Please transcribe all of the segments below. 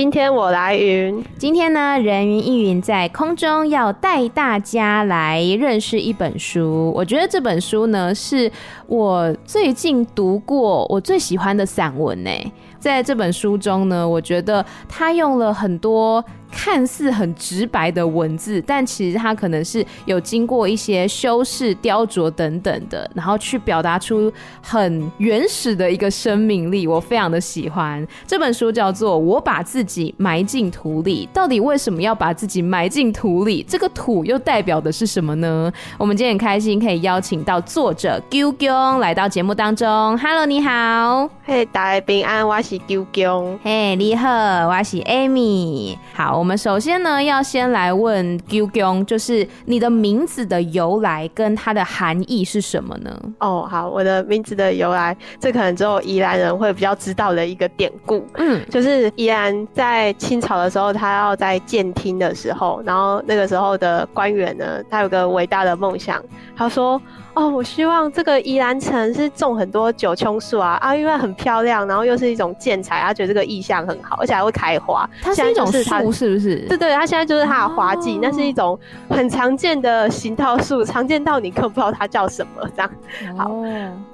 今天我来云，今天呢，人云亦云在空中要带大家来认识一本书。我觉得这本书呢，是我最近读过我最喜欢的散文呢。在这本书中呢，我觉得他用了很多。看似很直白的文字，但其实它可能是有经过一些修饰、雕琢等等的，然后去表达出很原始的一个生命力。我非常的喜欢这本书，叫做《我把自己埋进土里》。到底为什么要把自己埋进土里？这个土又代表的是什么呢？我们今天很开心可以邀请到作者 Q Q 来到节目当中。Hello，你好。嘿，大家平安，我是 Q Q。嘿，你好，我是 Amy。好。我们首先呢，要先来问 Q 就是你的名字的由来跟它的含义是什么呢？哦，好，我的名字的由来，这可能只有宜兰人会比较知道的一个典故。嗯，就是宜兰在清朝的时候，他要在建厅的时候，然后那个时候的官员呢，他有个伟大的梦想，他说。哦，我希望这个宜兰城是种很多九芎树啊啊，因为很漂亮，然后又是一种建材，他觉得这个意象很好，而且还会开花。它是一种树，是不是？对对，它现在就是它的花季，那是一种很常见的行道树，常见到你根本不知道它叫什么这样。好，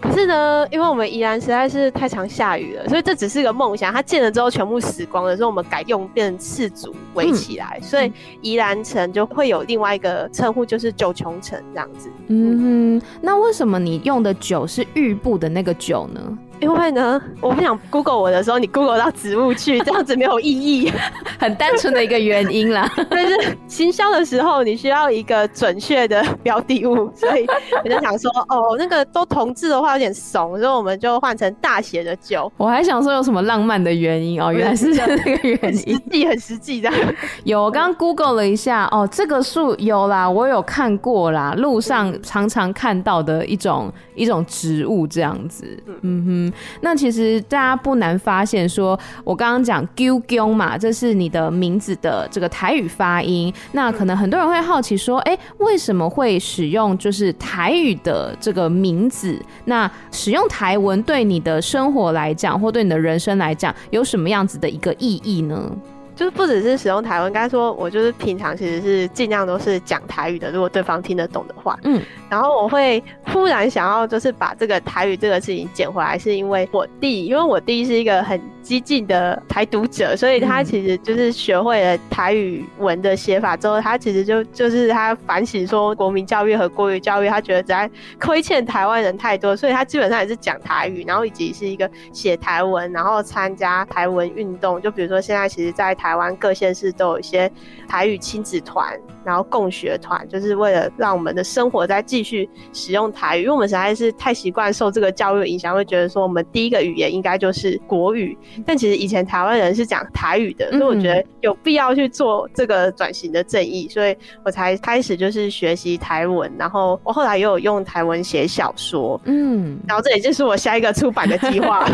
可是呢，因为我们宜兰实在是太常下雨了，所以这只是个梦想。它建了之后全部死光了，所以我们改用变成赤竹围起来，所以宜兰城就会有另外一个称呼，就是九芎城这样子。嗯。那为什么你用的酒是玉布的那个酒呢？因为呢，我不想 Google 我的时候，你 Google 到植物去，这样子没有意义，很单纯的一个原因啦。但是行销的时候，你需要一个准确的标的物，所以 我就想说，哦，那个都同字的话有点怂，所以我们就换成大写的酒。我还想说有什么浪漫的原因哦，原来是那个原因，实际很实际的。有，我刚刚 Google 了一下，哦，这个树有啦，我有看过啦，路上常常看到的一种一种植物这样子，嗯哼。那其实大家不难发现说，我刚刚讲 Q Q 嘛，这是你的名字的这个台语发音。那可能很多人会好奇说，哎、为什么会使用就是台语的这个名字？那使用台文对你的生活来讲，或对你的人生来讲，有什么样子的一个意义呢？就是不只是使用台文，该说我就是平常其实是尽量都是讲台语的，如果对方听得懂的话。嗯，然后我会忽然想要就是把这个台语这个事情捡回来，是因为我弟，因为我弟是一个很激进的台独者，所以他其实就是学会了台语文的写法之后，他其实就就是他反省说国民教育和国语教育，他觉得在亏欠台湾人太多，所以他基本上也是讲台语，然后以及是一个写台文，然后参加台文运动，就比如说现在其实，在台台湾各县市都有一些台语亲子团，然后共学团，就是为了让我们的生活再继续使用台语，因为我们实在是太习惯受这个教育的影响，会觉得说我们第一个语言应该就是国语。但其实以前台湾人是讲台语的，所以我觉得有必要去做这个转型的正义，所以我才开始就是学习台文，然后我后来也有用台文写小说，嗯，然后这也就是我下一个出版的计划。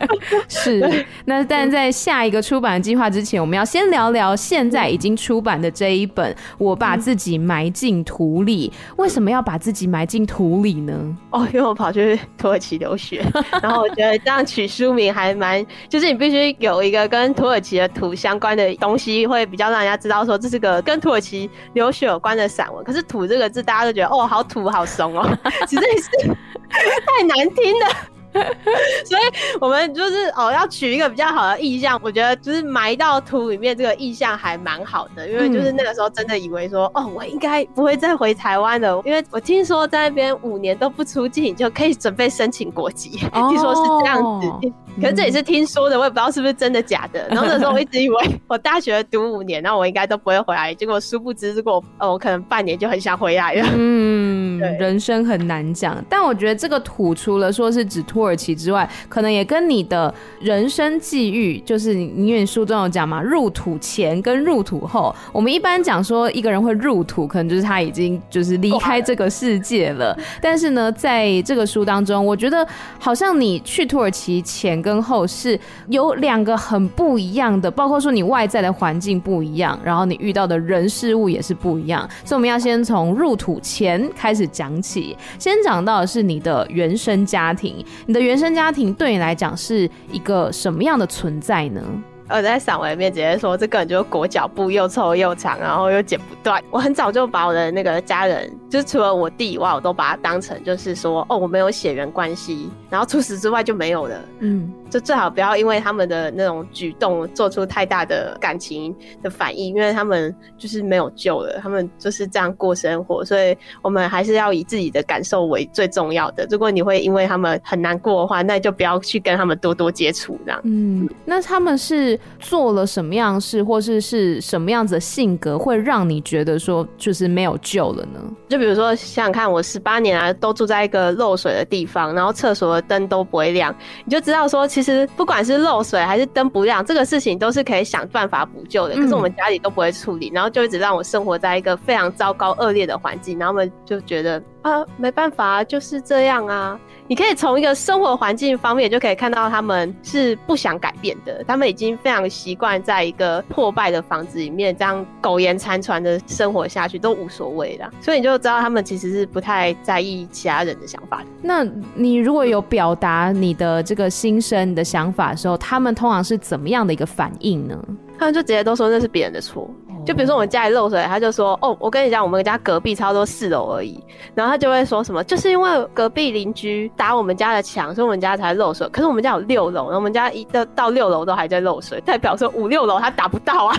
是，那但在下一个出版计划之前，我们要先聊聊现在已经出版的这一本《我把自己埋进土里》。为什么要把自己埋进土里呢？哦，因为我跑去土耳其留学，然后我觉得这样取书名还蛮，就是你必须有一个跟土耳其的土相关的东西，会比较让人家知道说这是个跟土耳其留学有关的散文。可是“土”这个字，大家都觉得哦，好土，好怂哦，实在是 太难听了。所以，我们就是哦，要取一个比较好的意象。我觉得就是埋到土里面这个意象还蛮好的，因为就是那个时候真的以为说，哦，我应该不会再回台湾了，因为我听说在那边五年都不出境就可以准备申请国籍，哦、听说是这样子。可是这也是听说的，我也不知道是不是真的假的。然后那时候我一直以为我大学读五年，然后我应该都不会回来。结果殊不知，如果呃我可能半年就很想回来了。嗯，人生很难讲。但我觉得这个土除了说是指土耳其之外，可能能也跟你的人生际遇，就是你因为你书中有讲嘛，入土前跟入土后。我们一般讲说一个人会入土，可能就是他已经就是离开这个世界了。但是呢，在这个书当中，我觉得好像你去土耳其前跟后是有两个很不一样的，包括说你外在的环境不一样，然后你遇到的人事物也是不一样。所以我们要先从入土前开始讲起，先讲到的是你的原生家庭。你的原生家庭对你来讲是一个什么样的存在呢？我在散文里面直接说，这个人就是裹脚布又臭又长，然后又剪不断。我很早就把我的那个家人，就是除了我弟以外，我都把他当成就是说，哦，我没有血缘关系，然后除此之外就没有了。嗯。就最好不要因为他们的那种举动做出太大的感情的反应，因为他们就是没有救了，他们就是这样过生活，所以我们还是要以自己的感受为最重要的。如果你会因为他们很难过的话，那就不要去跟他们多多接触，这样。嗯，那他们是做了什么样的事，或是是什么样子的性格，会让你觉得说就是没有救了呢？就比如说，想想看，我十八年来都住在一个漏水的地方，然后厕所的灯都不会亮，你就知道说。其实不管是漏水还是灯不亮，这个事情都是可以想办法补救的。可是我们家里都不会处理，然后就一直让我生活在一个非常糟糕恶劣的环境，然后我们就觉得。啊，没办法，就是这样啊。你可以从一个生活环境方面就可以看到他们是不想改变的，他们已经非常习惯在一个破败的房子里面这样苟延残喘的生活下去，都无所谓的。所以你就知道他们其实是不太在意其他人的想法。那你如果有表达你的这个心声、你的想法的时候，他们通常是怎么样的一个反应呢？他们就直接都说那是别人的错。就比如说我们家里漏水，他就说：“哦，我跟你讲，我们家隔壁差不多四楼而已。”然后他就会说什么：“就是因为隔壁邻居打我们家的墙，所以我们家才漏水。可是我们家有六楼，然后我们家一到到六楼都还在漏水，代表说五六楼他打不到啊，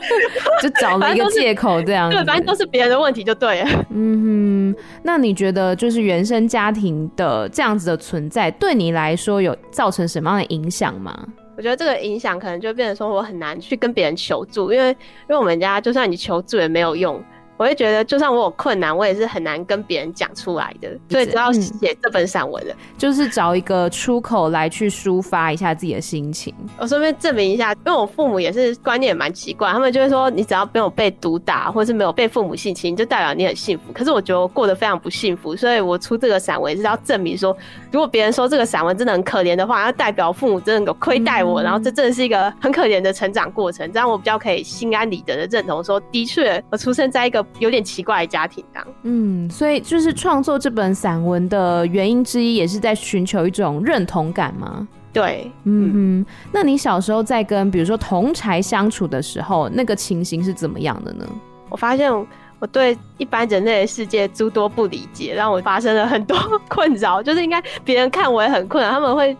就找了一个借口这样。对，反正都是别人的问题就对了。嗯哼，那你觉得就是原生家庭的这样子的存在，对你来说有造成什么样的影响吗？我觉得这个影响可能就变成说，我很难去跟别人求助，因为因为我们家就算你求助也没有用。我会觉得，就算我有困难，我也是很难跟别人讲出来的，所以只要写这本散文的，嗯，就是找一个出口来去抒发一下自己的心情。我顺便证明一下，因为我父母也是观念蛮奇怪，他们就会说，你只要没有被毒打，或是没有被父母性侵，就代表你很幸福。可是我觉得我过得非常不幸福，所以我出这个散文是要证明说，如果别人说这个散文真的很可怜的话，那代表父母真的有亏待我，嗯，然后这真的是一个很可怜的成长过程，这样我比较可以心安理得的认同说，的确我出生在一个有点奇怪的家庭当嗯，所以就是创作这本散文的原因之一，也是在寻求一种认同感吗？对，嗯嗯。那你小时候在跟比如说同柴相处的时候，那个情形是怎么样的呢？我发现我对一般人类的世界诸多不理解，让我发生了很多 困扰。就是应该别人看我也很困扰，他们会。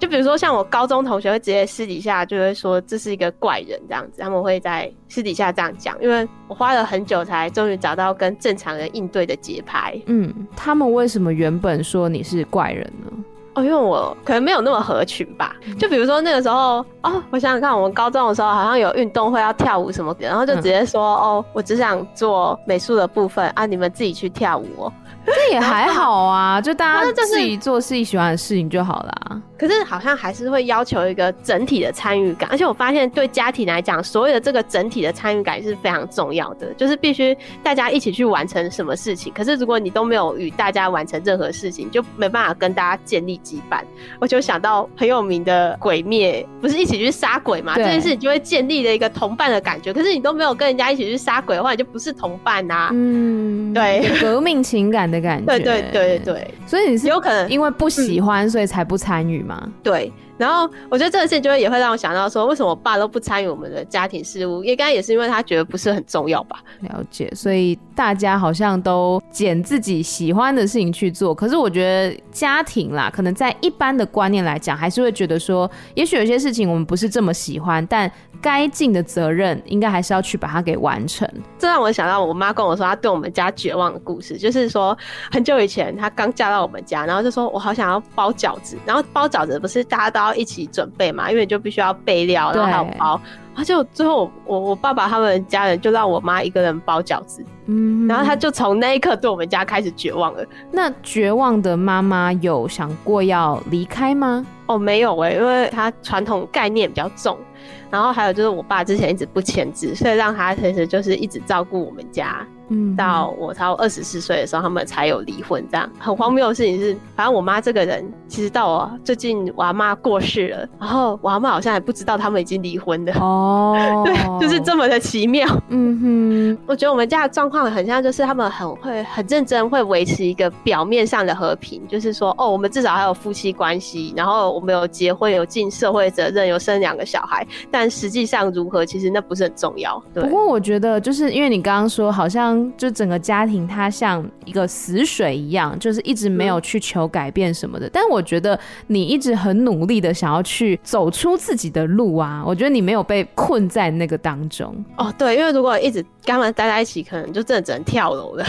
就比如说，像我高中同学会直接私底下就会说这是一个怪人这样子，他们会在私底下这样讲，因为我花了很久才终于找到跟正常人应对的节拍。嗯，他们为什么原本说你是怪人呢？哦，因为我可能没有那么合群吧。就比如说那个时候，哦，我想想看，我们高中的时候好像有运动会要跳舞什么的，然后就直接说，嗯、哦，我只想做美术的部分啊，你们自己去跳舞哦。这也还好啊，就大家自己做自己喜欢的事情就好啦。可是好像还是会要求一个整体的参与感，而且我发现对家庭来讲，所有的这个整体的参与感是非常重要的，就是必须大家一起去完成什么事情。可是如果你都没有与大家完成任何事情，就没办法跟大家建立羁绊。我就想到很有名的《鬼灭》，不是一起去杀鬼嘛？这件事情就会建立了一个同伴的感觉。可是你都没有跟人家一起去杀鬼的话，你就不是同伴呐、啊。嗯，对，革命情感的感觉。对对对对，所以你是有可能因为不喜欢，所以才不参与吗？对。然后我觉得这个事情就会也会让我想到说，为什么我爸都不参与我们的家庭事务？应该也是因为他觉得不是很重要吧。了解，所以大家好像都捡自己喜欢的事情去做。可是我觉得家庭啦，可能在一般的观念来讲，还是会觉得说，也许有些事情我们不是这么喜欢，但该尽的责任应该还是要去把它给完成。这让我想到我妈跟我说她对我们家绝望的故事，就是说很久以前她刚嫁到我们家，然后就说我好想要包饺子，然后包饺子不是大家都要一起准备嘛，因为你就必须要备料，然后还有包。他就最后我我爸爸他们家人就让我妈一个人包饺子，嗯，然后他就从那一刻对我们家开始绝望了。那绝望的妈妈有想过要离开吗？哦，没有哎、欸，因为他传统概念比较重。然后还有就是我爸之前一直不签字，所以让他其实就是一直照顾我们家。嗯，到我超二十四岁的时候，他们才有离婚。这样很荒谬的事情是，反正我妈这个人，其实到我最近我阿妈过世了，然后我阿妈好像还不知道他们已经离婚了。哦，对，就是这么的奇妙。嗯哼，我觉得我们家的状况很像，就是他们很会很认真，会维持一个表面上的和平，就是说，哦，我们至少还有夫妻关系，然后我们有结婚，有尽社会责任，有生两个小孩，但实际上如何，其实那不是很重要。对。不过我觉得，就是因为你刚刚说，好像。就整个家庭，它像一个死水一样，就是一直没有去求改变什么的。但我觉得你一直很努力的想要去走出自己的路啊，我觉得你没有被困在那个当中。哦，对，因为如果一直跟他们待在一起，可能就真的只能跳楼了。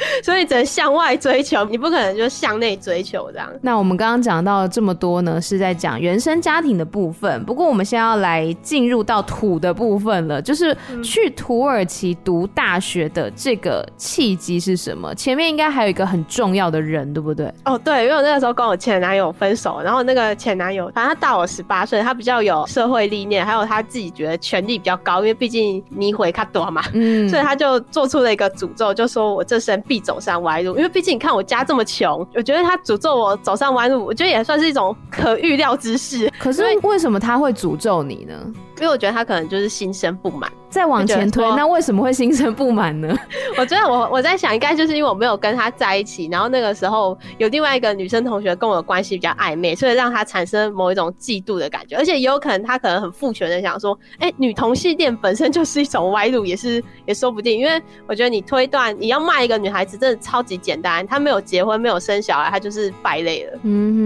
所以只能向外追求，你不可能就向内追求这样。那我们刚刚讲到这么多呢，是在讲原生家庭的部分。不过我们现在要来进入到土的部分了，就是去土耳其读大学的这个契机是什么？前面应该还有一个很重要的人，对不对？哦，对，因为我那个时候跟我前男友分手，然后那个前男友反正他大我十八岁，他比较有社会历练，还有他自己觉得权力比较高，因为毕竟你回卡多嘛，嗯，所以他就做出了一个诅咒，就说我这生。必走上歪路，因为毕竟你看我家这么穷，我觉得他诅咒我走上歪路，我觉得也算是一种可预料之事。可是为什么他会诅咒你呢？因为我觉得他可能就是心生不满。再往前推，那为什么会心生不满呢？我觉得我我在想，应该就是因为我没有跟他在一起，然后那个时候有另外一个女生同学跟我的关系比较暧昧，所以让他产生某一种嫉妒的感觉，而且也有可能他可能很父权的想说，哎、欸，女同性恋本身就是一种歪路，也是也说不定。因为我觉得你推断你要骂一个女孩子，真的超级简单，她没有结婚，没有生小孩，她就是败类了。嗯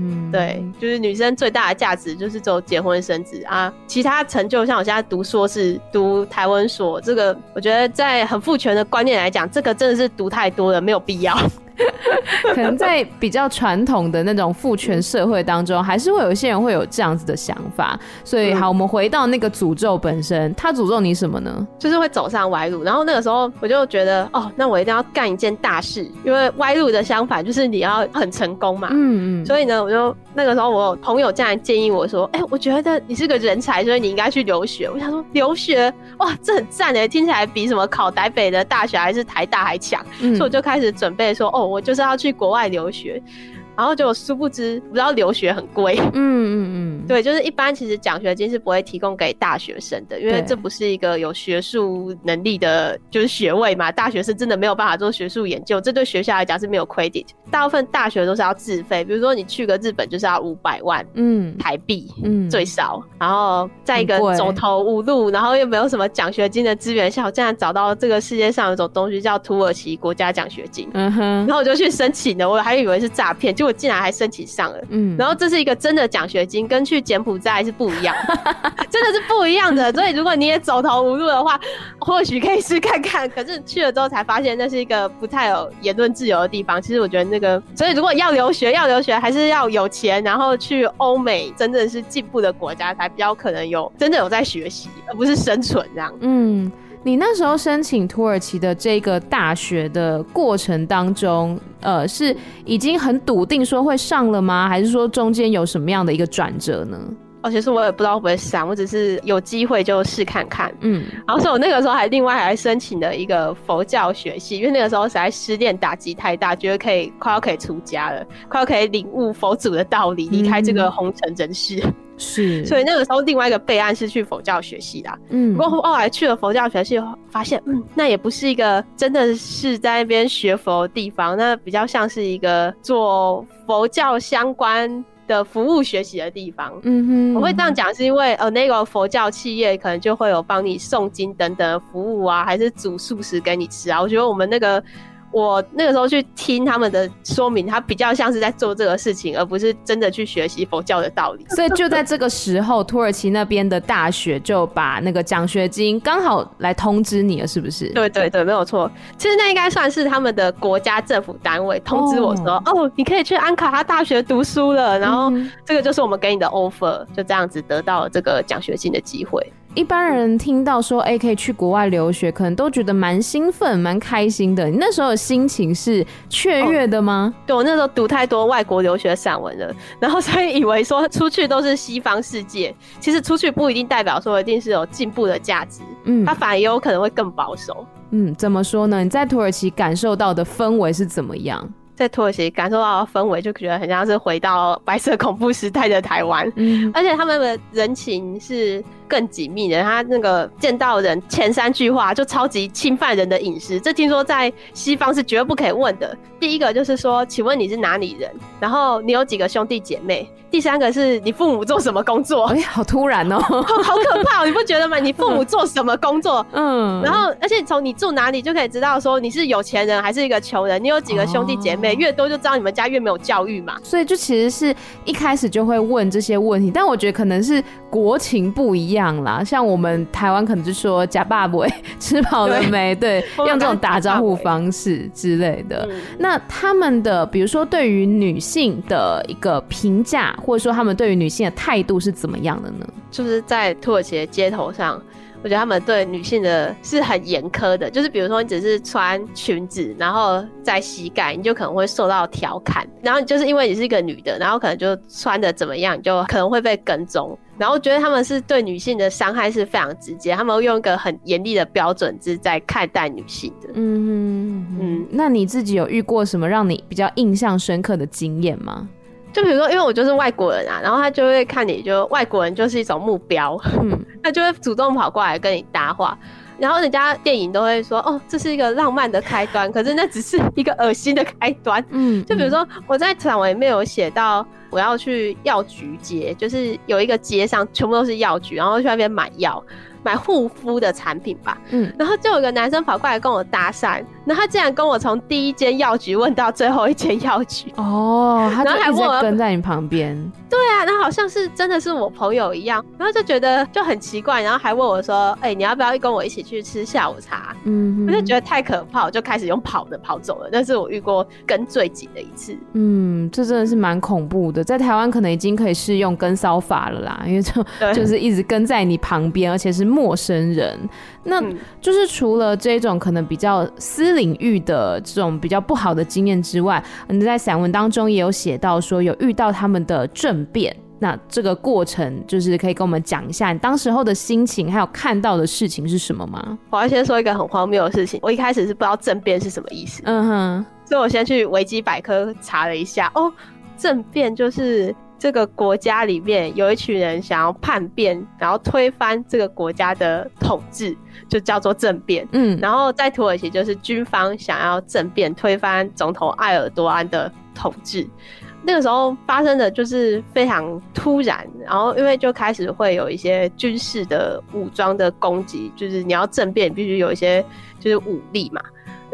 哼，对，就是女生最大的价值就是走结婚生子啊，其他成就像我现在读硕士读。台湾所这个，我觉得在很父权的观念来讲，这个真的是读太多了，没有必要。可能在比较传统的那种父权社会当中，还是会有一些人会有这样子的想法。所以，好，我们回到那个诅咒本身，他诅咒你什么呢？就是会走上歪路。然后那个时候，我就觉得，哦，那我一定要干一件大事，因为歪路的相反就是你要很成功嘛。嗯嗯。所以呢，我就那个时候，我有朋友这样建议我说，哎、欸，我觉得你是个人才，所以你应该去留学。我想说，留学，哇，这很赞诶，听起来比什么考台北的大学还是台大还强。嗯。所以我就开始准备说，哦。我就是要去国外留学。然后就殊不知，不知道留学很贵。嗯嗯嗯，对，就是一般其实奖学金是不会提供给大学生的，因为这不是一个有学术能力的，就是学位嘛。大学生真的没有办法做学术研究，这对学校来讲是没有 credit。大部分大学都是要自费，比如说你去个日本就是要五百万，嗯，台币，嗯，最少。然后在一个走投无路，然后又没有什么奖学金的资源下，我竟然找到这个世界上有种东西叫土耳其国家奖学金。嗯哼，然后我就去申请了，我还以为是诈骗，就。我竟然还申请上了，嗯，然后这是一个真的奖学金，跟去柬埔寨是不一样的，真的是不一样的。所以如果你也走投无路的话，或许可以试看看。可是去了之后才发现，那是一个不太有言论自由的地方。其实我觉得那个，所以如果要留学，要留学还是要有钱，然后去欧美真正是进步的国家，才比较可能有真的有在学习，而不是生存这样。嗯。你那时候申请土耳其的这个大学的过程当中，呃，是已经很笃定说会上了吗？还是说中间有什么样的一个转折呢？哦，其实我也不知道会不会上，我只是有机会就试看看。嗯，然后所以我那个时候还另外还申请了一个佛教学系，因为那个时候实在失恋打击太大，觉得可以快要可以出家了，快要可以领悟佛祖的道理，离开这个红尘人世。嗯 是，所以那个时候另外一个备案是去佛教学系啦，嗯，不过后来去了佛教学系，发现，嗯，那也不是一个真的是在那边学佛的地方，那比较像是一个做佛教相关的服务学习的地方。嗯哼，我会这样讲是因为，呃，那个佛教企业可能就会有帮你诵经等等的服务啊，还是煮素食给你吃啊。我觉得我们那个。我那个时候去听他们的说明，他比较像是在做这个事情，而不是真的去学习佛教的道理。所以就在这个时候，土耳其那边的大学就把那个奖学金刚好来通知你了，是不是？对对对，没有错。其实那应该算是他们的国家政府单位通知我说，哦，哦，你可以去安卡拉大学读书了。然后这个就是我们给你的 offer，就这样子得到了这个奖学金的机会。一般人听到说，哎，可以去国外留学，可能都觉得蛮兴奋、蛮开心的。你那时候的心情是雀跃的吗？哦，对，我那时候读太多外国留学散文了，然后所以以为说出去都是西方世界，其实出去不一定代表说一定是有进步的价值，嗯，它反而也有可能会更保守。嗯，怎么说呢？你在土耳其感受到的氛围是怎么样？在土耳其感受到的氛围，就觉得很像是回到白色恐怖时代的台湾，嗯，而且他们的人情是更紧密的。他那个见到人前三句话就超级侵犯人的隐私，这听说在西方是绝对不可以问的。第一个就是说，请问你是哪里人？然后你有几个兄弟姐妹？第三个是你父母做什么工作？哎、欸，好突然哦，好可怕喔，你不觉得吗？你父母做什么工作？嗯，然后而且从你住哪里就可以知道说你是有钱人还是一个穷人。你有几个兄弟姐妹？越多就知道你们家越没有教育嘛，所以就其实是一开始就会问这些问题，但我觉得可能是国情不一样啦。像我们台湾可能就说“呷饱未”，吃饱了没？对，对 用这种打招呼方式之类的。嗯、那他们的，比如说对于女性的一个评价，或者说他们对于女性的态度是怎么样的呢？就是在土耳其的街头上。我觉得他们对女性的是很严苛的，就是比如说你只是穿裙子，然后在膝盖，你就可能会受到调侃。然后你就是因为你是一个女的，然后可能就穿的怎么样，你就可能会被跟踪。然后觉得他们是对女性的伤害是非常直接，他们用一个很严厉的标准是在看待女性的。嗯嗯，那你自己有遇过什么让你比较印象深刻的经验吗？就比如说，因为我就是外国人啊，然后他就会看你就外国人就是一种目标，嗯，他就会主动跑过来跟你搭话，然后人家电影都会说哦，这是一个浪漫的开端，可是那只是一个恶心的开端，嗯，就比如说我在散文里面有写到我要去药局街，就是有一个街上全部都是药局，然后去那边买药。买护肤的产品吧，嗯，然后就有个男生跑过来跟我搭讪，然后他竟然跟我从第一间药局问到最后一间药局，哦，他就一直跟在你旁边，对啊，那好像是真的是我朋友一样，然后就觉得就很奇怪，然后还问我说，哎、欸，你要不要跟我一起去吃下午茶？嗯，我就觉得太可怕，我就开始用跑的跑走了，那是我遇过跟最紧的一次，嗯，这真的是蛮恐怖的，在台湾可能已经可以适用跟骚法了啦，因为就就是一直跟在你旁边，而且是。陌生人，那就是除了这种可能比较私领域的这种比较不好的经验之外，你在散文当中也有写到说有遇到他们的政变，那这个过程就是可以跟我们讲一下你当时候的心情，还有看到的事情是什么吗？我要先说一个很荒谬的事情，我一开始是不知道政变是什么意思，嗯哼，所以我先去维基百科查了一下，哦，政变就是。这个国家里面有一群人想要叛变，然后推翻这个国家的统治，就叫做政变。嗯，然后在土耳其就是军方想要政变，推翻总统埃尔多安的统治。那个时候发生的就是非常突然，然后因为就开始会有一些军事的武装的攻击，就是你要政变，必须有一些就是武力嘛。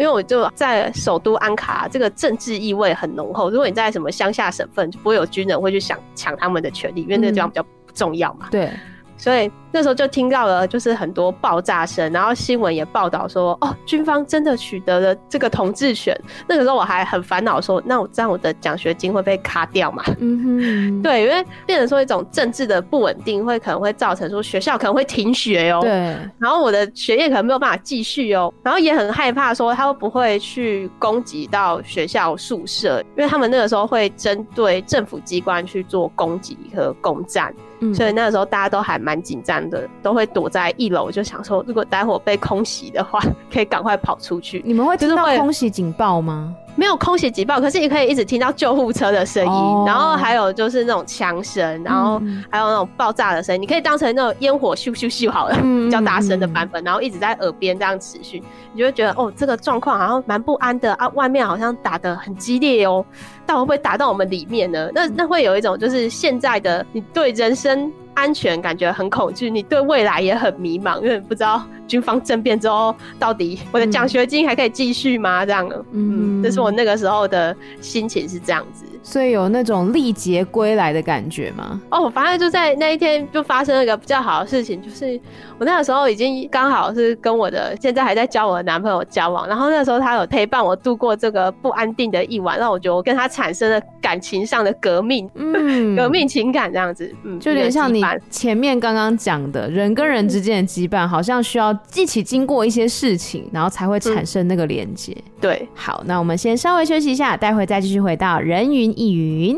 因为我就在首都安卡，这个政治意味很浓厚。如果你在什么乡下省份，就不会有军人会去想抢他们的权利，因为那个地方比较不重要嘛。对。所以那时候就听到了，就是很多爆炸声，然后新闻也报道说，哦，军方真的取得了这个统治权。那个时候我还很烦恼，说，那我这样我的奖学金会被卡掉嘛？嗯哼，对，因为变成说一种政治的不稳定，会可能会造成说学校可能会停学哦。对，然后我的学业可能没有办法继续哦，然后也很害怕说他会不会去攻击到学校宿舍，因为他们那个时候会针对政府机关去做攻击和攻占。嗯、所以那个时候大家都还蛮紧张的，都会躲在一楼，就想说，如果待会被空袭的话，可以赶快跑出去。你们会听到空袭警报吗？没有空袭警报，可是你可以一直听到救护车的声音，oh. 然后还有就是那种枪声，然后还有那种爆炸的声音，嗯、你可以当成那种烟火咻咻咻好了，嗯、比较大声的版本，然后一直在耳边这样持续，你就会觉得哦，这个状况好像蛮不安的啊，外面好像打得很激烈哦，但会不会打到我们里面呢？那那会有一种就是现在的你对人生安全感觉很恐惧，你对未来也很迷茫，因为你不知道军方政变之后，到底我的奖学金还可以继续吗？这样的，嗯，这是我那个时候的心情是这样子。所以有那种历劫归来的感觉吗？哦，反正就在那一天就发生了一个比较好的事情，就是我那个时候已经刚好是跟我的现在还在交我的男朋友交往，然后那个时候他有陪伴我度过这个不安定的一晚，让我觉得我跟他产生了感情上的革命，嗯，革命情感这样子，嗯，就有点像你前面刚刚讲的人跟人之间的羁绊，好像需要一起经过一些事情，然后才会产生那个连接。嗯、对，好，那我们先稍微休息一下，待会再继续回到人云。亦云，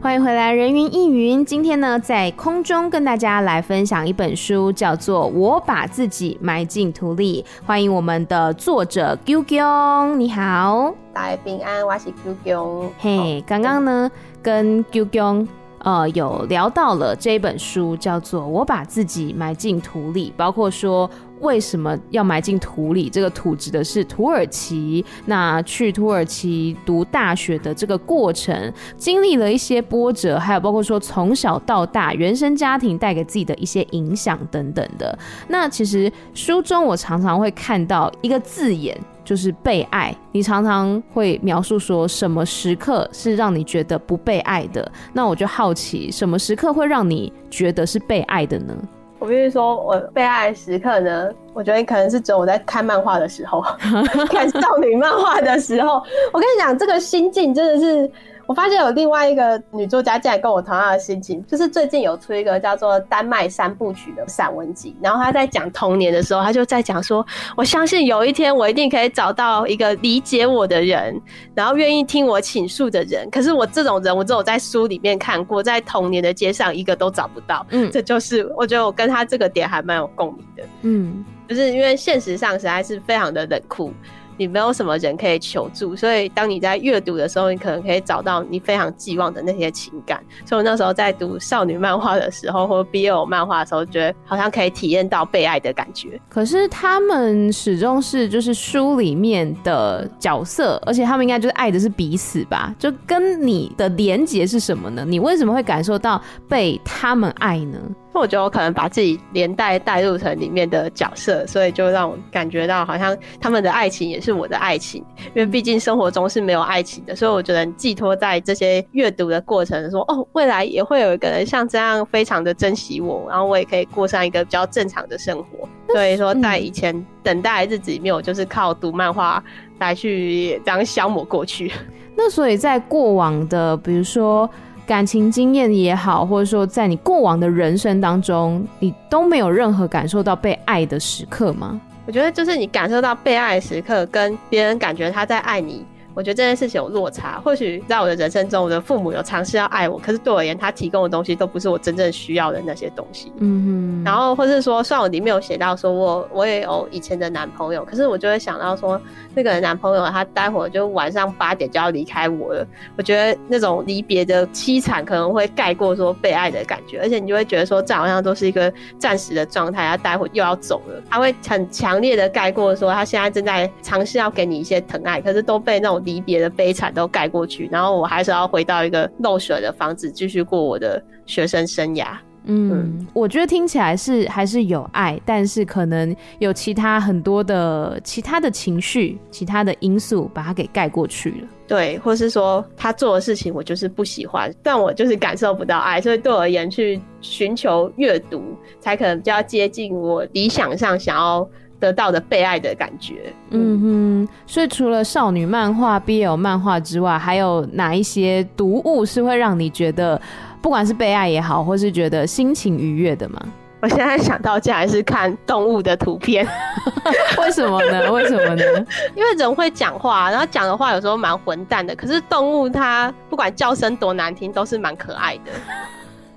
欢迎回来，人云亦云。今天呢，在空中跟大家来分享一本书，叫做《我把自己埋进土里》。欢迎我们的作者 Qiqiong，你好，大家平安，我是 Qiqiong。嘿，刚刚呢，跟 Qiqiong 呃有聊到了这本书，叫做《我把自己埋进土里》，包括说。为什么要埋进土里？这个土指的是土耳其。那去土耳其读大学的这个过程，经历了一些波折，还有包括说从小到大原生家庭带给自己的一些影响等等的。那其实书中我常常会看到一个字眼，就是被爱。你常常会描述说什么时刻是让你觉得不被爱的？那我就好奇，什么时刻会让你觉得是被爱的呢？我必须说，我被爱时刻呢，我觉得可能是只有我在看漫画的时候，看少女漫画的时候。我跟你讲，这个心境真的是。我发现有另外一个女作家竟然跟我同样的心情，就是最近有出一个叫做《丹麦三部曲》的散文集，然后她在讲童年的时候，她就在讲说，我相信有一天我一定可以找到一个理解我的人，然后愿意听我倾诉的人。可是我这种人，我只有在书里面看过，在童年的街上一个都找不到。嗯，这就是我觉得我跟她这个点还蛮有共鸣的。嗯，就是因为现实上实在是非常的冷酷。你没有什么人可以求助，所以当你在阅读的时候，你可能可以找到你非常寄望的那些情感。所以我那时候在读少女漫画的时候，或 BL 漫画的时候，觉得好像可以体验到被爱的感觉。可是他们始终是就是书里面的角色，而且他们应该就是爱的是彼此吧？就跟你的连结是什么呢？你为什么会感受到被他们爱呢？我觉得我可能把自己连带带入成里面的角色，所以就让我感觉到好像他们的爱情也是我的爱情，因为毕竟生活中是没有爱情的，所以我觉得寄托在这些阅读的过程，说哦，未来也会有一个人像这样非常的珍惜我，然后我也可以过上一个比较正常的生活。所以说，在以前等待的日子里面，我就是靠读漫画来去这样消磨过去。那所以在过往的，比如说。感情经验也好，或者说在你过往的人生当中，你都没有任何感受到被爱的时刻吗？我觉得就是你感受到被爱的时刻，跟别人感觉他在爱你。我觉得这件事情有落差。或许在我的人生中，我的父母有尝试要爱我，可是对我而言，他提供的东西都不是我真正需要的那些东西。嗯哼。然后，或是说，虽然我里面有写到说我我也有以前的男朋友，可是我就会想到说，那个男朋友他待会儿就晚上八点就要离开我了。我觉得那种离别的凄惨可能会盖过说被爱的感觉，而且你就会觉得说，这好像都是一个暂时的状态，他待会儿又要走了，他会很强烈的盖过说他现在正在尝试要给你一些疼爱，可是都被那种。离别的悲惨都盖过去，然后我还是要回到一个漏水的房子，继续过我的学生生涯。嗯，嗯，我觉得听起来是还是有爱，但是可能有其他很多的其他的情绪、其他的因素把它给盖过去了。对，或是说他做的事情我就是不喜欢，但我就是感受不到爱，所以对我而言，去寻求阅读才可能比较接近我理想上想要。得到的被爱的感觉，嗯哼。所以除了少女漫画、BL 漫画之外，还有哪一些读物是会让你觉得，不管是被爱也好，或是觉得心情愉悦的吗？我现在想到，竟然是看动物的图片，为什么呢？为什么呢？因为人会讲话，然后讲的话有时候蛮混蛋的，可是动物它不管叫声多难听，都是蛮可爱的。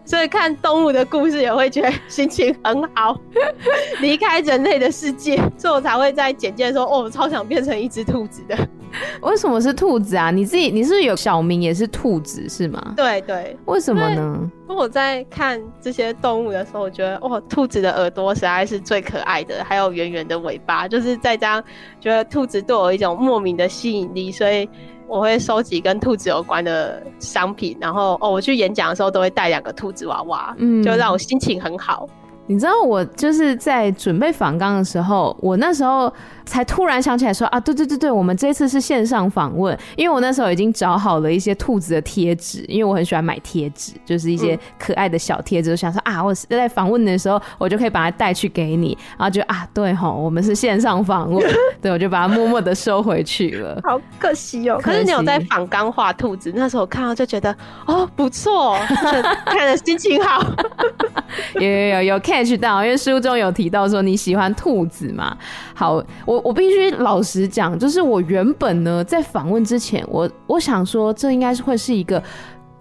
所以看动物的故事也会觉得心情很好，离开人类的世界，所以我才会在简介说，哦，我超想变成一只兔子的。为什么是兔子啊？你自己你是不是有小名也是兔子是吗？对对，为什么呢？我在看这些动物的时候，我觉得哇，兔子的耳朵实在是最可爱的，还有圆圆的尾巴，就是在这样觉得兔子对我有一种莫名的吸引力，所以。我会收集跟兔子有关的商品，然后哦，我去演讲的时候都会带两个兔子娃娃，嗯，就让我心情很好。你知道我就是在准备访纲的时候，我那时候。才突然想起来说啊，对对对对，我们这次是线上访问，因为我那时候已经找好了一些兔子的贴纸，因为我很喜欢买贴纸，就是一些可爱的小贴纸，我想说啊，我在访问的时候，我就可以把它带去给你，然后就啊，对吼，我们是线上访问，对，我就把它默默的收回去了。好可惜哦，可是你有在仿钢画兔子，那时候我看到就觉得哦不错，看的心情好，有有有有 catch 到，因为书中有提到说你喜欢兔子嘛，好我。我必须老实讲，就是我原本呢，在访问之前，我我想说，这应该是会是一个。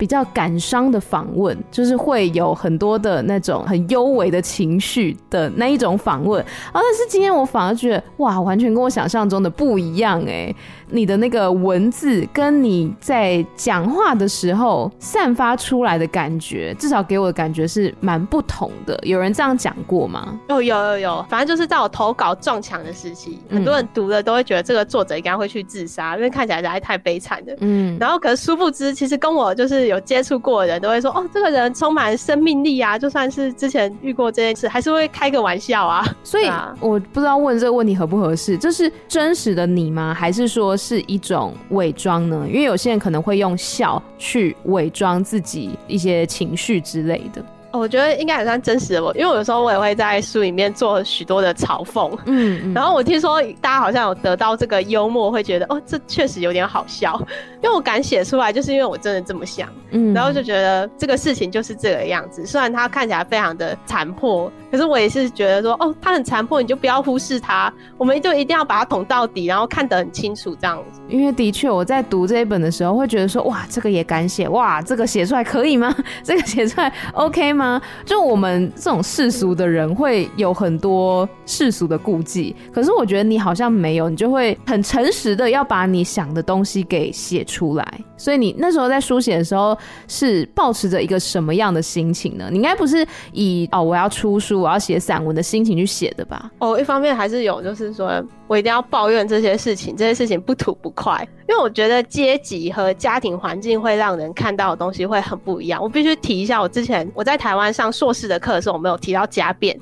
比较感伤的访问，就是会有很多的那种很幽微的情绪的那一种访问啊。但是今天我反而觉得，哇，完全跟我想象中的不一样哎！你的那个文字跟你在讲话的时候散发出来的感觉，至少给我的感觉是蛮不同的。有人这样讲过吗？哦，有有有，反正就是在我投稿撞墙的时期，很多人读了都会觉得这个作者应该会去自杀，因为看起来实在太悲惨了。嗯，然后可是殊不知，其实跟我就是。有接触过的人都会说，哦，这个人充满生命力啊！就算是之前遇过这件事，还是会开个玩笑啊。所以我不知道问这个问题合不合适，这是真实的你吗？还是说是一种伪装呢？因为有些人可能会用笑去伪装自己一些情绪之类的。我觉得应该也算真实的我，因为我有时候我也会在书里面做许多的嘲讽，嗯，嗯，然后我听说大家好像有得到这个幽默，会觉得哦，这确实有点好笑，因为我敢写出来，就是因为我真的这么想，嗯，然后就觉得这个事情就是这个样子，虽然它看起来非常的残破，可是我也是觉得说，哦，它很残破，你就不要忽视它，我们就一定要把它捅到底，然后看得很清楚这样子。因为的确我在读这一本的时候，会觉得说，哇，这个也敢写，哇，这个写出来可以吗？这个写出来 OK 吗？吗就我们这种世俗的人会有很多世俗的顾忌，可是我觉得你好像没有，你就会很诚实的要把你想的东西给写出来。所以你那时候在书写的时候是抱持着一个什么样的心情呢？你应该不是以哦，我要出书，我要写散文的心情去写的吧？哦，一方面还是有，就是说我一定要抱怨这些事情，这些事情不吐不快。因为我觉得阶级和家庭环境会让人看到的东西会很不一样。我必须提一下，我之前我在台湾上硕士的课的时候，我没有提到《家变》，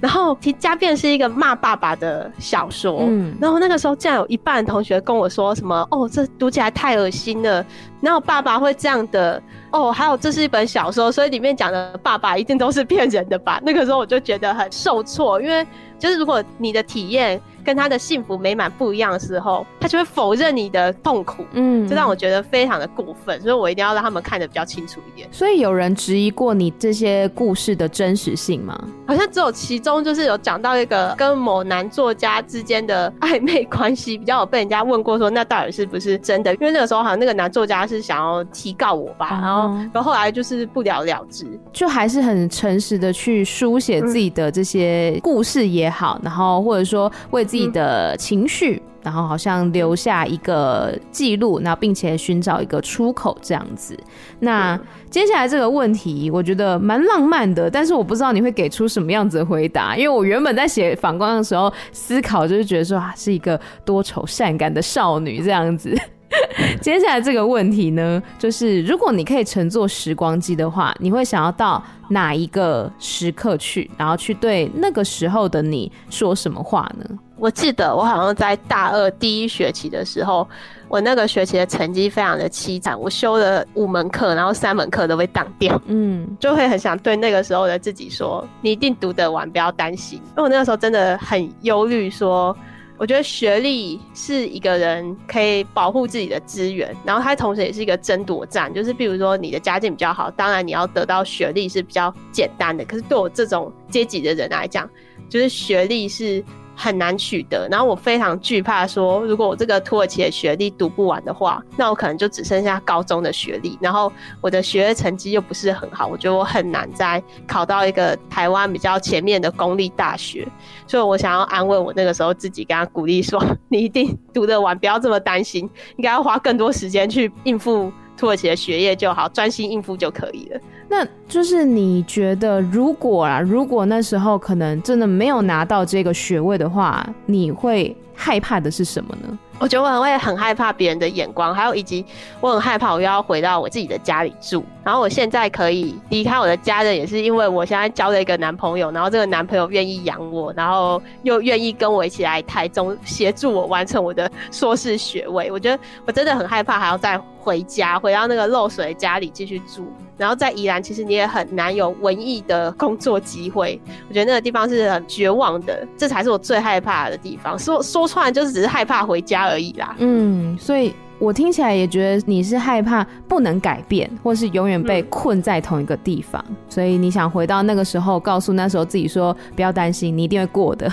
然后提《家变》是一个骂爸爸的小说，嗯，然后那个时候竟然有一半的同学跟我说什么：“哦，这读起来太恶心了。”然后爸爸会这样的哦，还有这是一本小说，所以里面讲的爸爸一定都是骗人的吧？那个时候我就觉得很受挫，因为就是如果你的体验。跟他的幸福美满不一样的时候，他就会否认你的痛苦，嗯，这让我觉得非常的过分，所以我一定要让他们看得比较清楚一点。所以有人质疑过你这些故事的真实性吗？好像只有其中就是有讲到一个跟某男作家之间的暧昧关系，比较有被人家问过说那到底是不是真的？因为那个时候好像那个男作家是想要提告我吧，然后然后后来就是不了了之，就还是很诚实的去书写自己的这些故事也好，然后或者说为。自己的情绪，然后好像留下一个记录，然后并且寻找一个出口这样子。那接下来这个问题，我觉得蛮浪漫的，但是我不知道你会给出什么样子的回答，因为我原本在写反光的时候思考，就是觉得说啊，是一个多愁善感的少女这样子。接下来这个问题呢，就是如果你可以乘坐时光机的话，你会想要到哪一个时刻去，然后去对那个时候的你说什么话呢？我记得我好像在大二第一学期的时候，我那个学期的成绩非常的凄惨，我修了五门课，然后三门课都被挡掉，嗯，就会很想对那个时候的自己说，你一定读得完，不要担心。因为我那个时候真的很忧虑，说。我觉得学历是一个人可以保护自己的资源，然后它同时也是一个争夺战。就是比如说你的家境比较好，当然你要得到学历是比较简单的。可是对我这种阶级的人来讲，就是学历是。很难取得，然后我非常惧怕说，如果我这个土耳其的学历读不完的话，那我可能就只剩下高中的学历，然后我的学业成绩又不是很好，我觉得我很难再考到一个台湾比较前面的公立大学，所以我想要安慰我那个时候自己，跟他鼓励说，你一定读得完，不要这么担心，应该要花更多时间去应付土耳其的学业就好，专心应付就可以了。那就是你觉得，如果啊，如果那时候可能真的没有拿到这个学位的话，你会害怕的是什么呢？我觉得我很会很害怕别人的眼光，还有以及我很害怕我又要回到我自己的家里住。然后我现在可以离开我的家人，也是因为我现在交了一个男朋友，然后这个男朋友愿意养我，然后又愿意跟我一起来台中协助我完成我的硕士学位。我觉得我真的很害怕还要再回家，回到那个漏水的家里继续住。然后在宜兰，其实你也很难有文艺的工作机会。我觉得那个地方是很绝望的，这才是我最害怕的地方。说说穿，就是只是害怕回家而已啦。嗯，所以我听起来也觉得你是害怕不能改变，或是永远被困在同一个地方。嗯、所以你想回到那个时候，告诉那时候自己说：不要担心，你一定会过的。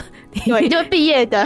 对，你就毕业的。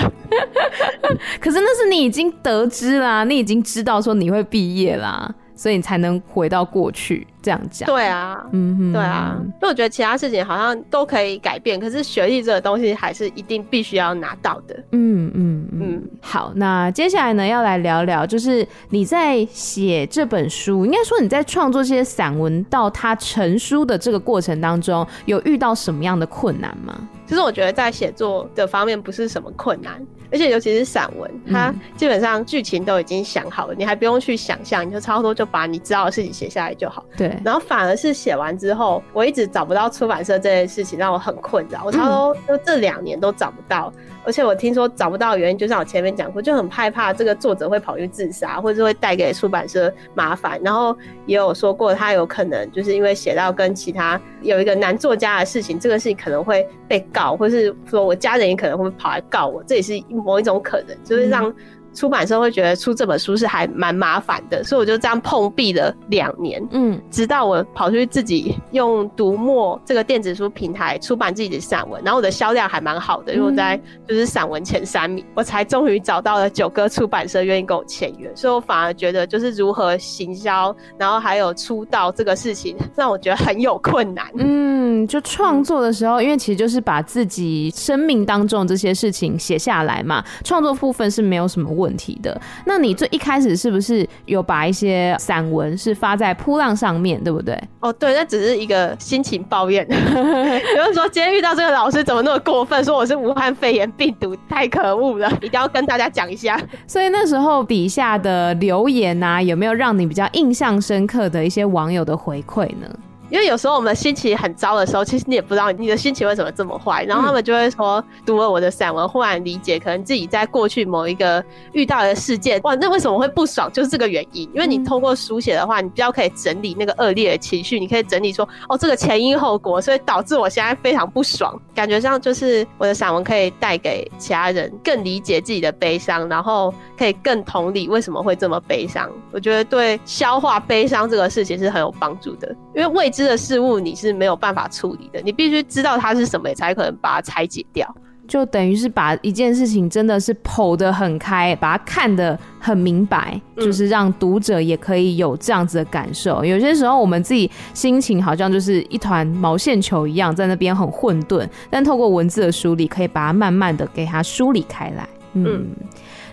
可是那是你已经得知啦，你已经知道说你会毕业啦。所以你才能回到过去，这样讲。对啊，嗯哼，对啊。因为我觉得其他事情好像都可以改变，可是学历这个东西还是一定必须要拿到的。嗯嗯嗯。好，那接下来呢，要来聊聊，就是你在写这本书，应该说你在创作这些散文到它成书的这个过程当中，有遇到什么样的困难吗？其实我觉得在写作的方面不是什么困难。而且尤其是散文，它基本上剧情都已经想好了，嗯，你还不用去想象，你就差不多就把你知道的事情写下来就好。对。然后反而是写完之后，我一直找不到出版社这件事情让我很困扰，我差不多就这两年都找不到。而且我听说找不到原因，就像我前面讲过，就很害怕这个作者会跑去自杀，或者是会带给出版社麻烦。然后也有说过，他有可能就是因为写到跟其他有一个男作家的事情，这个事情可能会被告，或是说我家人也可能会跑来告我，这也是某一种可能，就是让。出版社会觉得出这本书是还蛮麻烦的，所以我就这样碰壁了两年，嗯，直到我跑出去自己用读墨这个电子书平台出版自己的散文，然后我的销量还蛮好的，因为我在就是散文前三名，我才终于找到了九歌出版社愿意跟我签约，所以我反而觉得就是如何行销，然后还有出道这个事情让我觉得很有困难。嗯，就创作的时候，因为其实就是把自己生命当中这些事情写下来嘛，创作部分是没有什么问题。问题的，那你最一开始是不是有把一些散文是发在扑浪上面，对不对？哦，对，那只是一个心情抱怨，比如说今天遇到这个老师怎么那么过分，说我是武汉肺炎病毒，太可恶了，一定要跟大家讲一下。所以那时候底下的留言啊，有没有让你比较印象深刻的一些网友的回馈呢？因为有时候我们心情很糟的时候，其实你也不知道你的心情为什么这么坏。然后他们就会说，读了我的散文，忽然理解，可能自己在过去某一个遇到的事件，哇，那为什么会不爽？就是这个原因。因为你通过书写的话，你比较可以整理那个恶劣的情绪，你可以整理说，哦，这个前因后果，所以导致我现在非常不爽。感觉上就是我的散文可以带给其他人更理解自己的悲伤，然后可以更同理为什么会这么悲伤。我觉得对消化悲伤这个事情是很有帮助的，因为未知的事物你是没有办法处理的，你必须知道它是什么，才可能把它拆解掉。就等于是把一件事情真的是剖得很开，把它看得很明白，就是让读者也可以有这样子的感受。有些时候我们自己心情好像就是一团毛线球一样，在那边很混沌，但透过文字的梳理，可以把它慢慢的给它梳理开来。嗯。嗯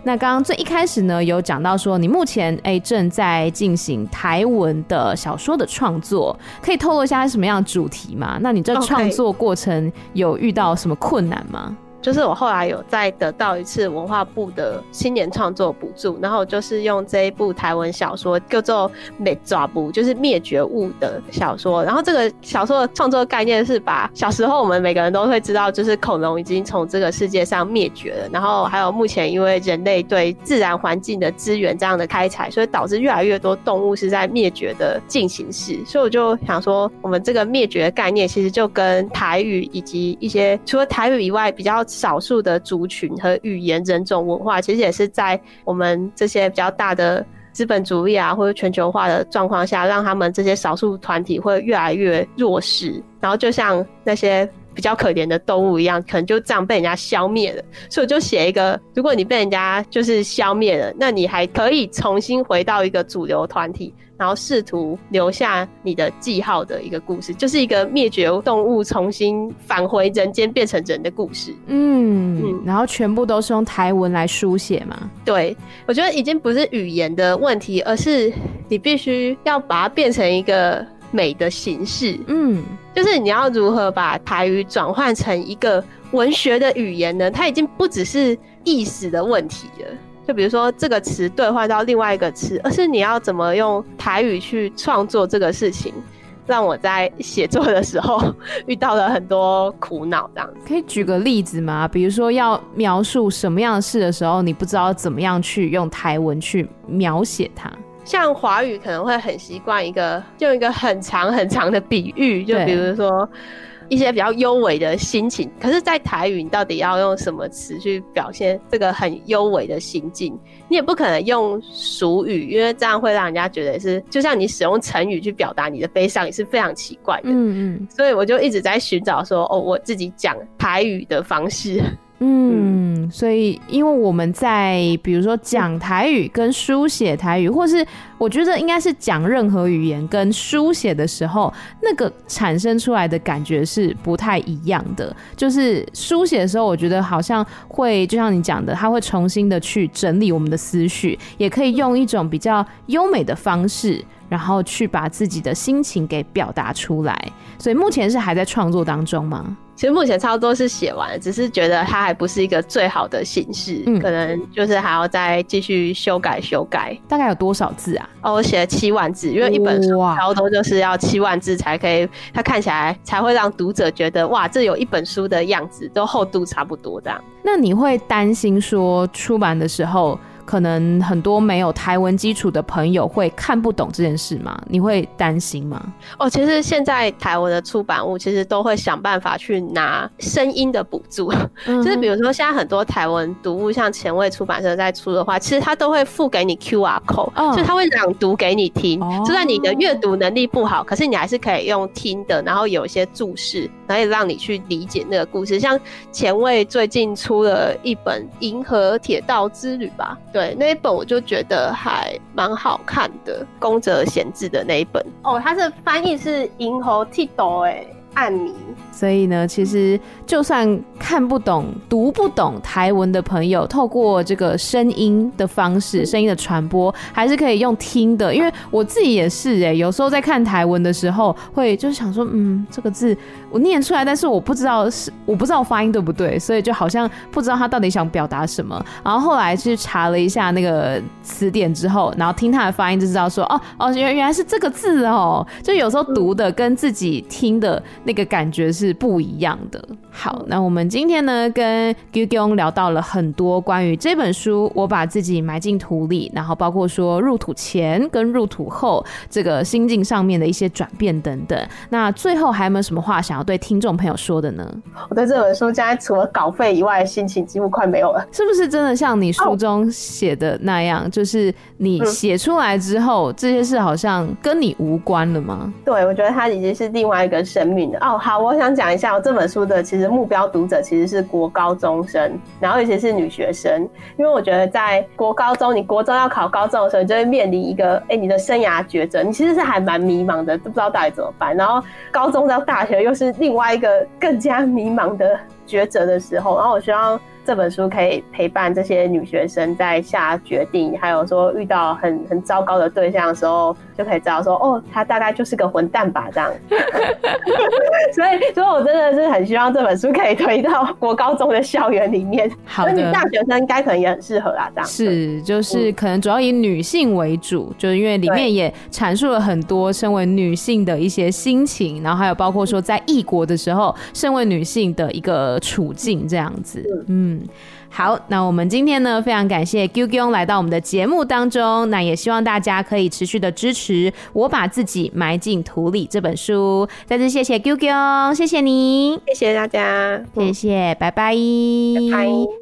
那刚刚最一开始呢，有讲到说你目前哎、欸、正在进行台文的小说的创作，可以透露一下是什么样的主题吗？那你这创作过程有遇到什么困难吗？就是我后来有再得到一次文化部的青年创作补助，然后就是用这一部台文小说叫做《灭绝物》，就是灭绝物的小说。然后这个小说的创作概念是把小时候我们每个人都会知道，就是恐龙已经从这个世界上灭绝了。然后还有目前因为人类对自然环境的资源这样的开采，所以导致越来越多动物是在灭绝的进行式。所以我就想说，我们这个灭绝的概念其实就跟台语以及一些除了台语以外比较。少数的族群和语言、人种、文化，其实也是在我们这些比较大的资本主义啊，或者全球化的状况下，让他们这些少数团体会越来越弱势。然后就像那些比较可怜的动物一样，可能就这样被人家消灭了。所以我就写一个：如果你被人家就是消灭了，那你还可以重新回到一个主流团体。然后试图留下你的记号的一个故事，就是一个灭绝动物重新返回人间变成人的故事。嗯嗯，然后全部都是用台文来书写嘛？对，我觉得已经不是语言的问题，而是你必须要把它变成一个美的形式。嗯，就是你要如何把台语转换成一个文学的语言呢？它已经不只是意识的问题了。就比如说这个词兑换到另外一个词，而是你要怎么用台语去创作这个事情，让我在写作的时候 遇到了很多苦恼。这样可以举个例子吗？比如说要描述什么样的事的时候，你不知道怎么样去用台文去描写它。像华语可能会很习惯一个用一个很长很长的比喻，就比如说。一些比较优美的心情，可是，在台语，你到底要用什么词去表现这个很优美的心境？你也不可能用俗语，因为这样会让人家觉得是，就像你使用成语去表达你的悲伤，也是非常奇怪的。嗯嗯，所以我就一直在寻找说，哦，我自己讲台语的方式。嗯，所以因为我们在比如说讲台语跟书写台语，或是我觉得应该是讲任何语言跟书写的时候，那个产生出来的感觉是不太一样的。就是书写的时候，我觉得好像会就像你讲的，它会重新的去整理我们的思绪，也可以用一种比较优美的方式，然后去把自己的心情给表达出来。所以目前是还在创作当中吗？其实目前差不多是写完了，只是觉得它还不是一个最好的形式，嗯，可能就是还要再继续修改修改。大概有多少字啊？哦，我写了七万字，因为一本书差不多就是要七万字才可以，它看起来才会让读者觉得哇，这有一本书的样子，都厚度差不多这样。那你会担心说出版的时候，可能很多没有台文基础的朋友会看不懂这件事吗？你会担心吗？哦，其实现在台文的出版物其实都会想办法去拿声音的补助，嗯、就是比如说现在很多台文读物，像前卫出版社在出的话，其实他都会付给你 QR code，、嗯、所以他会朗读给你听。哦、就算你的阅读能力不好，可是你还是可以用听的，然后有一些注释，可以让你去理解那个故事。像前卫最近出了一本《银河铁道之旅》吧。对，那一本我就觉得还蛮好看的，宫泽贤治的那一本哦，它是翻译是银河铁道哎。暗迷，所以呢，其实就算看不懂、读不懂台文的朋友，透过这个声音的方式、声音的传播，还是可以用听的。因为我自己也是哎、有时候在看台文的时候，会就是想说，嗯，这个字我念出来，但是我不知道是我不知道发音对不对，所以就好像不知道他到底想表达什么。然后后来去查了一下那个词典之后，然后听他的发音就知道说，哦哦，原原来是这个字哦。就有时候读的跟自己听的。那个感觉是不一样的。好，那我们今天呢，跟 Gyeonggyong 聊到了很多关于这本书，我把自己埋进土里，然后包括说入土前跟入土后这个心境上面的一些转变等等。那最后还有没有什么话想要对听众朋友说的呢？我对这本书现在除了稿费以外，心情几乎快没有了。是不是真的像你书中写的那样，就是你写出来之后，这些事好像跟你无关了吗？对，我觉得它已经是另外一个生命哦，好，我想讲一下，我这本书的其实目标读者其实是国高中生，然后尤其是女学生，因为我觉得在国高中，你国中要考高中的时候，你就会面临一个，哎、你的生涯抉择，你其实是还蛮迷茫的，都不知道到底怎么办。然后高中到大学又是另外一个更加迷茫的抉择的时候，然后我希望。这本书可以陪伴这些女学生在下决定，还有说遇到很很糟糕的对象的时候，就可以知道说，哦，他大概就是个混蛋吧，这样。所以，所以我真的是很希望这本书可以推到国高中的校园里面。好的，你大学生应该可能也很适合啊，这样。是，就是可能主要以女性为主，嗯、就是因为里面也阐述了很多身为女性的一些心情，然后还有包括说在异国的时候，身为女性的一个处境这样子，嗯。嗯，好，那我们今天呢，非常感谢 Gyeonggyong 来到我们的节目当中，那也希望大家可以持续的支持我把自己埋进土里这本书。再次谢谢 Gyeonggyong，谢谢你，谢谢大家，谢谢，拜拜，拜拜。